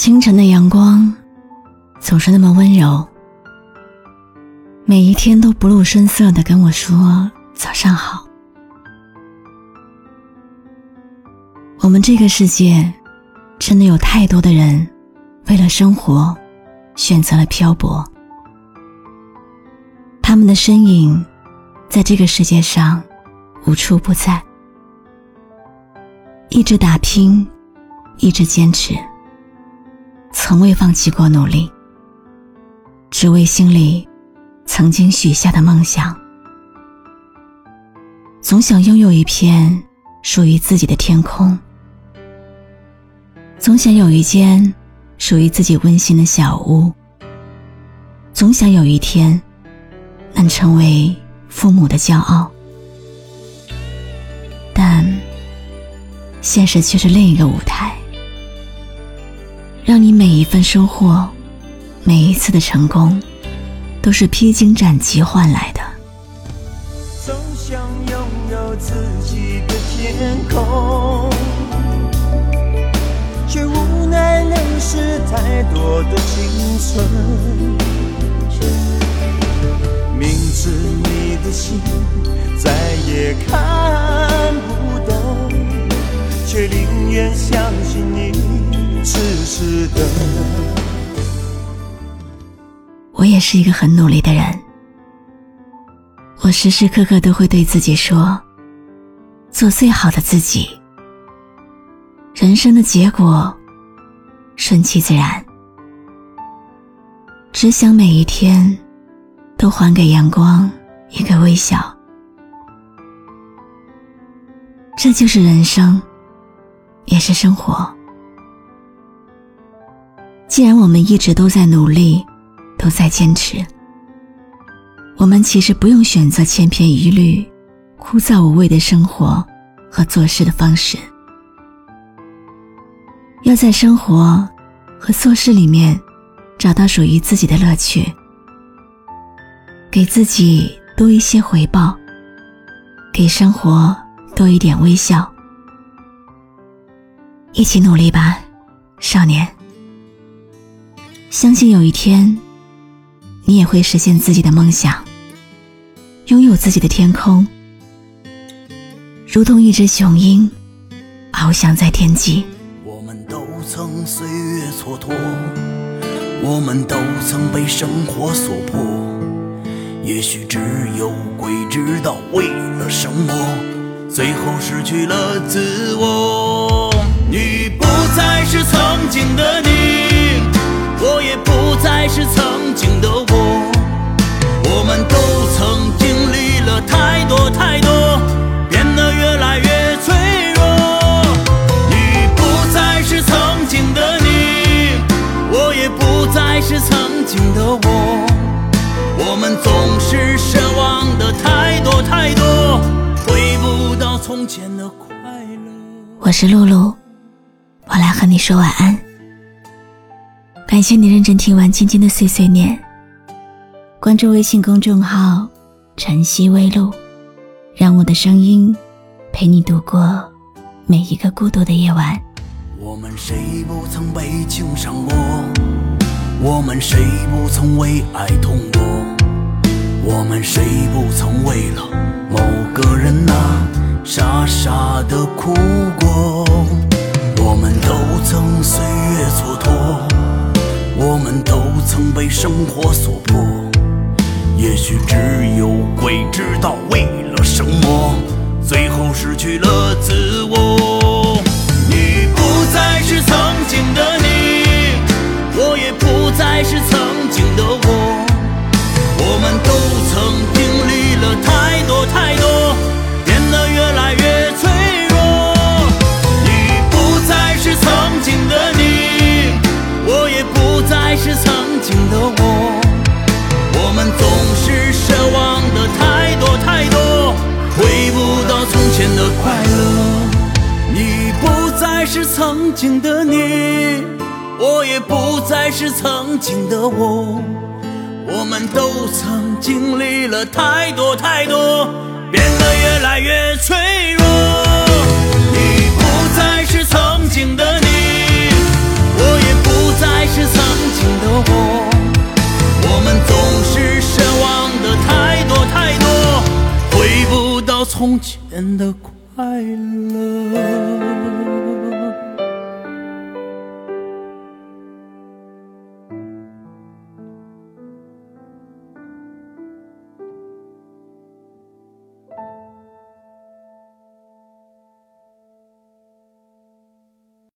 清晨的阳光总是那么温柔，每一天都不露声色的跟我说早上好。我们这个世界，真的有太多的人，为了生活，选择了漂泊。他们的身影，在这个世界上无处不在。一直打拼，一直坚持，从未放弃过努力，只为心里曾经许下的梦想。总想拥有一片属于自己的天空。总想有一间属于自己温馨的小屋，总想有一天能成为父母的骄傲，但现实却是另一个舞台，让你每一份收获，每一次的成功，都是披荆斩棘换来的。总想拥有自己的天空。却无奈流失太多的青春。明知你的心再也看不懂，却宁愿相痴痴的。我也是一个很努力的人，我时时刻刻都会对自己说：做最好的自己。人生的结果，顺其自然。只想每一天都还给阳光一个微笑。这就是人生，也是生活。既然我们一直都在努力，都在坚持，我们其实不用选择千篇一律、枯燥无味的生活和做事的方式。要在生活和做事里面找到属于自己的乐趣，给自己多一些回报，给生活多一点微笑。一起努力吧，少年！相信有一天，你也会实现自己的梦想，拥有自己的天空，如同一只雄鹰，翱翔在天际。我们都曾岁月蹉跎，我们都曾被生活所迫。也许只有鬼知道为了什么，最后失去了自我。你不再是曾经的你，我也不再是曾经的我。我们都曾经历了太多太多，变得越来越脆弱。你不再是曾经的你，我也不再。是曾经的我，我们总是奢望的太多太多，回不到从前的快乐。我是露露，我来和你说晚安。感谢你认真听完今天的碎碎念。关注微信公众号“晨曦微露”，让我的声音陪你度过每一个孤独的夜晚。我们谁不曾被情伤过？我们谁不曾为爱痛过？我们谁不曾为了某个人啊傻傻的哭过？我们都曾岁月蹉跎，们都曾被生活所迫。也许只有鬼知道为了什么，最后失去了自我。你不再是曾经的你。我也不再是曾是曾经的你我也不再是曾经的我。我们都曾经历了太多太多变得越来越脆弱。你不再是曾经的你我也不再是曾经的我。我们总是奢望的太多太多回不到从前的快乐。